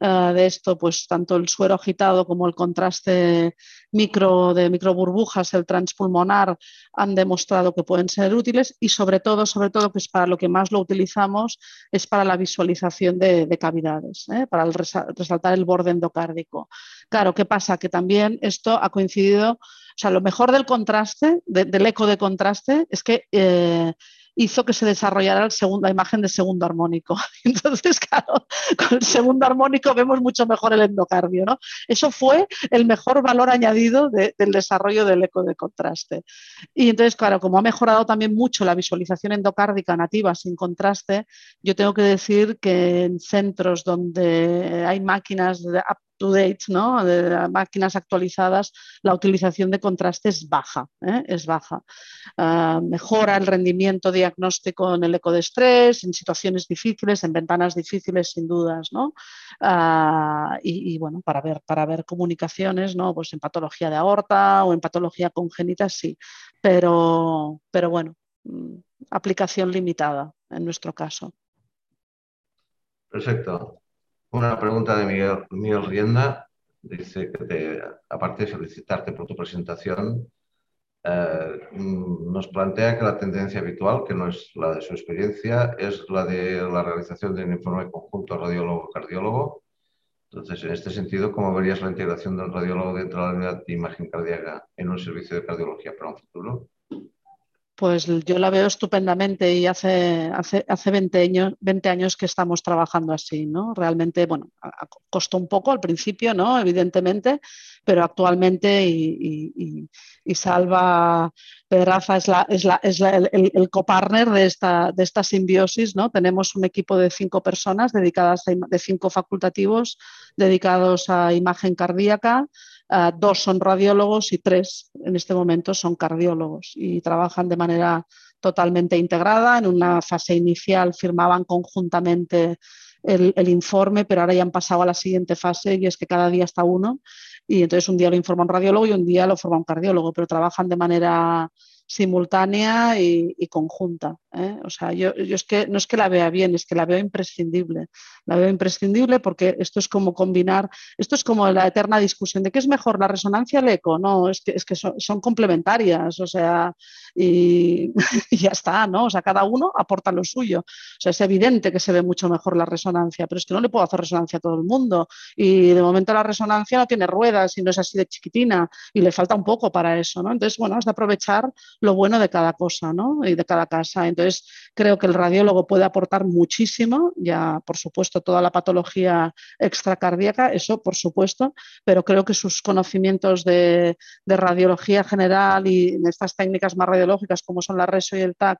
eh, de esto, pues tanto el suero agitado como el contraste micro de microburbujas, el transpulmonar, han demostrado que pueden ser útiles y sobre todo, sobre todo, que es para lo que más lo utilizamos, es para la visualización de, cavidades, ¿eh? para resaltar el borde endocárdico. Claro, ¿qué pasa? Que también esto ha coincidido, o sea, lo mejor del contraste, del eco de contraste, es que eh, hizo que se desarrollara la imagen de segundo armónico. Entonces, claro, con el segundo armónico vemos mucho mejor el endocardio. ¿no? Eso fue el mejor valor añadido del desarrollo del eco de contraste. Y entonces, claro, como ha mejorado también mucho la visualización endocárdica nativa sin contraste, yo tengo que decir que en centros donde hay máquinas de date, ¿no? de máquinas actualizadas, la utilización de contraste es baja. ¿eh? Es baja. Ah, mejora el rendimiento diagnóstico en el eco de estrés, en situaciones difíciles, en ventanas difíciles, sin dudas. ¿no? Ah, y, bueno, para ver, para ver comunicaciones, ¿no? pues en patología de aorta o en patología congénita, sí. Pero, pero bueno, mm, aplicación limitada en nuestro caso. Perfecto. Una pregunta de Miguel, Rienda. Dice que, aparte de felicitarte por tu presentación, eh, nos plantea que la tendencia habitual, que no es la de su experiencia, es la de la realización de un informe conjunto radiólogo-cardiólogo. Entonces, en este sentido, ¿cómo verías la integración del radiólogo dentro de la unidad de imagen cardíaca en un servicio de cardiología para un futuro? Pues yo la veo estupendamente y hace, hace, hace 20, años, 20 años que estamos trabajando así, ¿no? Realmente, bueno, costó un poco al principio, ¿no? Evidentemente, pero actualmente y, Salva Pedraza es, la, es, la, es el, el copartner de esta, de esta simbiosis, ¿no? Tenemos un equipo de cinco personas dedicadas, de cinco facultativos dedicados a imagen cardíaca, Dos son radiólogos y tres en este momento son cardiólogos y trabajan de manera totalmente integrada. En una fase inicial firmaban conjuntamente el, informe, pero ahora ya han pasado a la siguiente fase y es que cada día está uno y entonces un día lo informa un radiólogo y un día lo forma un cardiólogo, pero trabajan de manera simultánea y, conjunta. ¿eh? O sea, yo, es que no es que la vea bien, es que la veo imprescindible. La veo imprescindible porque esto es como combinar, esto es como la eterna discusión de qué es mejor, la resonancia el eco. No, es que, es que son, complementarias, o sea, y, ya está, ¿no? O sea, cada uno aporta lo suyo. O sea, es evidente que se ve mucho mejor la resonancia, pero es que no le puedo hacer resonancia a todo el mundo. Y de momento la resonancia no tiene ruedas y no es así de chiquitina y le falta un poco para eso, ¿no? Entonces, bueno, es de aprovechar lo bueno de cada cosa, ¿no? Y de cada casa. Entonces, creo que el radiólogo puede aportar muchísimo, ya por supuesto toda la patología extracardíaca, eso por supuesto, pero creo que sus conocimientos de, radiología general y en estas técnicas más radiológicas como son la RESO y el TAC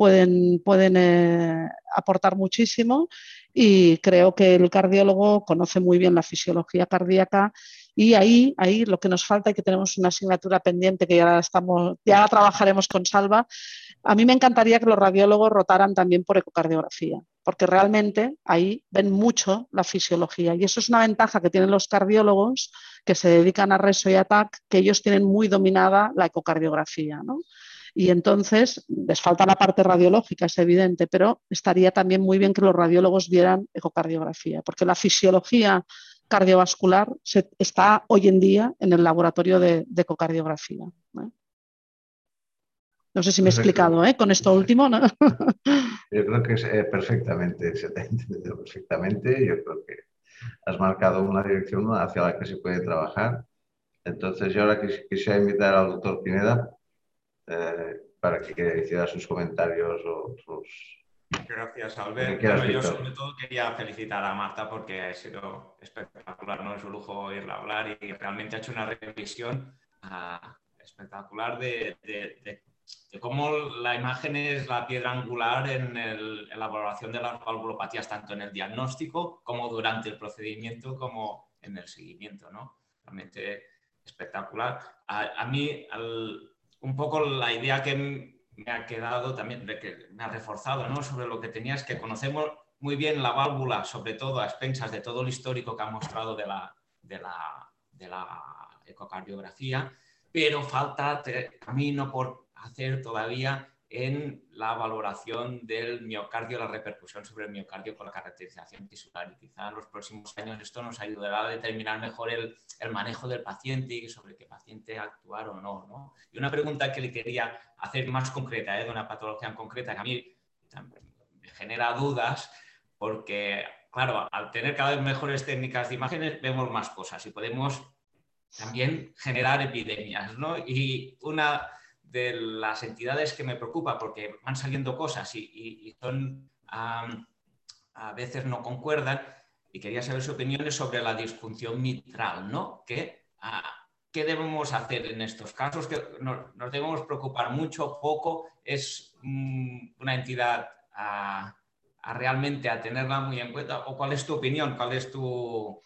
pueden, pueden eh, aportar muchísimo y creo que el cardiólogo conoce muy bien la fisiología cardíaca y ahí, ahí lo que nos falta y que tenemos una asignatura pendiente que ya estamos, ya trabajaremos con Salva, a mí me encantaría que los radiólogos rotaran también por ecocardiografía, porque realmente ahí ven mucho la fisiología y eso es una ventaja que tienen los cardiólogos que se dedican a reso y atac, que ellos tienen muy dominada la ecocardiografía. Y entonces les falta la parte radiológica, es evidente, pero estaría también muy bien que los radiólogos vieran ecocardiografía, porque la fisiología cardiovascular está hoy en día en el laboratorio de, ecocardiografía. No sé si me he explicado ¿eh? con esto último. ¿no? Yo creo que es, eh, perfectamente, se te ha entendido perfectamente. Yo creo que has marcado una dirección hacia la que se puede trabajar. Entonces, yo ahora quisiera invitar al doctor Pineda eh, para que hiciera sus comentarios o sus... Gracias, Albert. yo sobre todo quería felicitar a Marta porque ha sido espectacular, ¿no? Es un lujo oírla hablar y realmente ha hecho una revisión ah, espectacular de, de de cómo la imagen es la piedra angular en, la valoración de las valvulopatías, tanto en el diagnóstico como durante el procedimiento, como en el seguimiento, ¿no? Realmente espectacular. A, mí, un poco la idea que me ha quedado también, que me ha reforzado, ¿no? Sobre lo que tenía es que conocemos muy bien la válvula, sobre todo a expensas de todo el histórico que ha mostrado de la, de la, de la ecocardiografía, pero falta camino por hacer todavía en la valoración del miocardio, la repercusión sobre el miocardio con la caracterización tisular. Y quizá en los próximos años esto nos ayudará a determinar mejor el, manejo del paciente y sobre qué paciente actuar o no, Y una pregunta que le quería hacer más concreta, ¿eh? de una patología en concreta, que a mí me genera dudas, porque, claro, al tener cada vez mejores técnicas de imágenes, vemos más cosas y podemos también generar epidemias, ¿no? Y una de las entidades que me preocupa porque van saliendo cosas y, son a veces no concuerdan y quería saber su opinión sobre la disfunción mitral, ¿no? ¿Qué, ¿Qué debemos hacer en estos casos? ¿Que nos, debemos preocupar mucho, poco? ¿Es mm, una entidad a, realmente a tenerla muy en cuenta? ¿O cuál es tu opinión? ¿Cuál es tu...?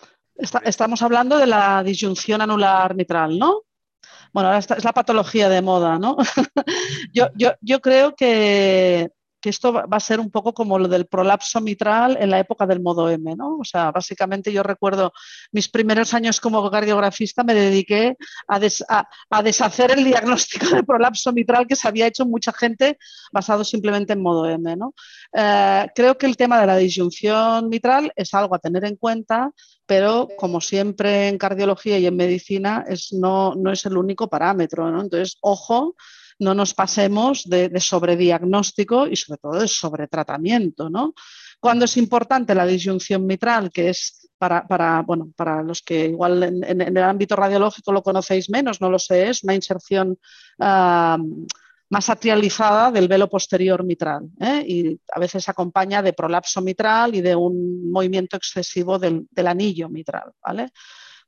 estamos hablando de la disyunción anular mitral, ¿no? Bueno, ahora es la patología de moda, ¿no? yo, yo, creo que, esto va a ser un poco como lo del prolapso mitral en la época del modo M, ¿no? O sea, básicamente yo recuerdo mis primeros años como cardiografista me dediqué a, deshacer el diagnóstico de prolapso mitral que se había hecho mucha gente basado simplemente en modo M, ¿no? Eh, creo que el tema de la disyunción mitral es algo a tener en cuenta pero como siempre en cardiología y en medicina es, no, no es el único parámetro. ¿no? Entonces, ojo, no nos pasemos de, sobrediagnóstico y sobre todo de sobretratamiento. ¿no? Cuando es importante la disyunción mitral, que es para, para, bueno, para los que igual en, el ámbito radiológico lo conocéis menos, no lo sé, es una inserción ah, más atrializada del velo posterior mitral ¿eh? y a veces acompaña de prolapso mitral y de un movimiento excesivo del, del anillo mitral. ¿vale?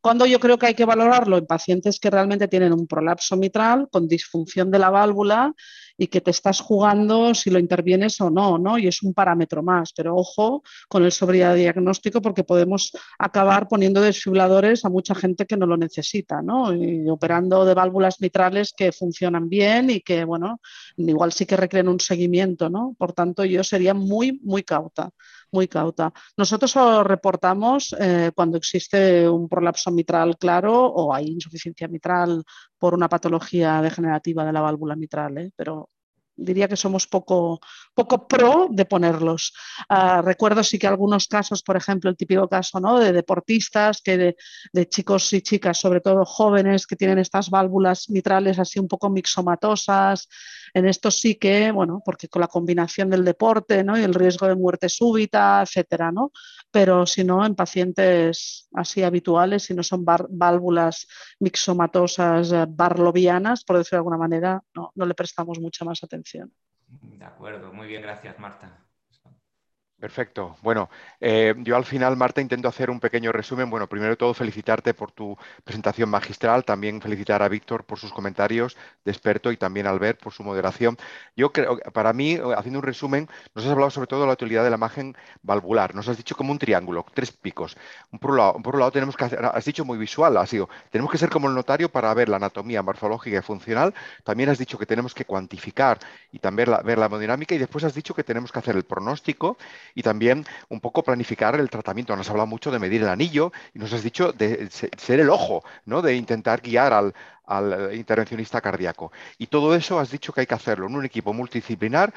Cuando yo creo que hay que valorarlo en pacientes que realmente tienen un prolapso mitral con disfunción de la válvula y que te estás jugando si lo intervienes o no, ¿no? Y es un parámetro más, pero ojo con el sobrediagnóstico porque podemos acabar poniendo desfibriladores a mucha gente que no lo necesita, ¿no? Y operando de válvulas mitrales que funcionan bien y que, bueno, igual sí que requieren un seguimiento, ¿no? Por tanto, yo sería muy, muy cauta muy cauta. Nosotros reportamos eh, cuando existe un prolapso mitral claro o hay insuficiencia mitral por una patología degenerativa de la válvula mitral, ¿eh? pero diría que somos poco, poco pro de ponerlos. Ah, recuerdo sí que algunos casos, por ejemplo, el típico caso ¿no? de deportistas, que de, chicos y chicas, sobre todo jóvenes, que tienen estas válvulas mitrales así un poco mixomatosas. En esto sí que, bueno, porque con la combinación del deporte ¿no? y el riesgo de muerte súbita, etcétera, ¿no? Pero si no, en pacientes así habituales, si no son válvulas mixomatosas eh, barlovianas, por decirlo de alguna manera, no, no le prestamos mucha más atención. De acuerdo, muy bien, gracias Marta. Perfecto. Bueno, eh, yo al final, Marta, intento hacer un pequeño resumen. Bueno, primero de todo, felicitarte por tu presentación magistral, también felicitar a Víctor por sus comentarios de experto y también a Albert por su moderación. Yo creo, para mí, haciendo un resumen, nos has hablado sobre todo de la utilidad de la imagen valvular. Nos has dicho como un triángulo, tres picos. Por un lado, por un lado tenemos que hacer, has dicho muy visual, ha sido, tenemos que ser como el notario para ver la anatomía morfológica y funcional. También has dicho que tenemos que cuantificar y también ver la hemodinámica y después has dicho que tenemos que hacer el pronóstico y también un poco planificar el tratamiento. Nos has hablado mucho de medir el anillo y nos has dicho de ser el ojo, ¿no? de intentar guiar al, intervencionista cardíaco. Y todo eso has dicho que hay que hacerlo en un equipo multidisciplinar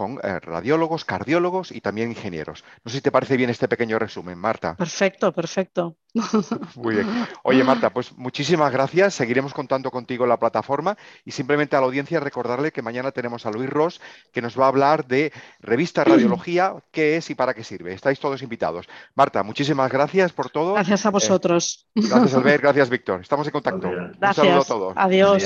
con eh, radiólogos, cardiólogos y también ingenieros. No sé si te parece bien este pequeño resumen, Marta. Perfecto, perfecto. Muy bien. Oye, Marta, pues muchísimas gracias. Seguiremos contando contigo en la plataforma y simplemente a la audiencia recordarle que mañana tenemos a Luis Ross que nos va a hablar de revista Radiología, qué es y para qué sirve. Estáis todos invitados. Marta, muchísimas gracias por todo. Gracias a vosotros. gracias, Albert. Gracias, Víctor. Estamos en contacto. Gracias. Un saludo a todos. Adiós.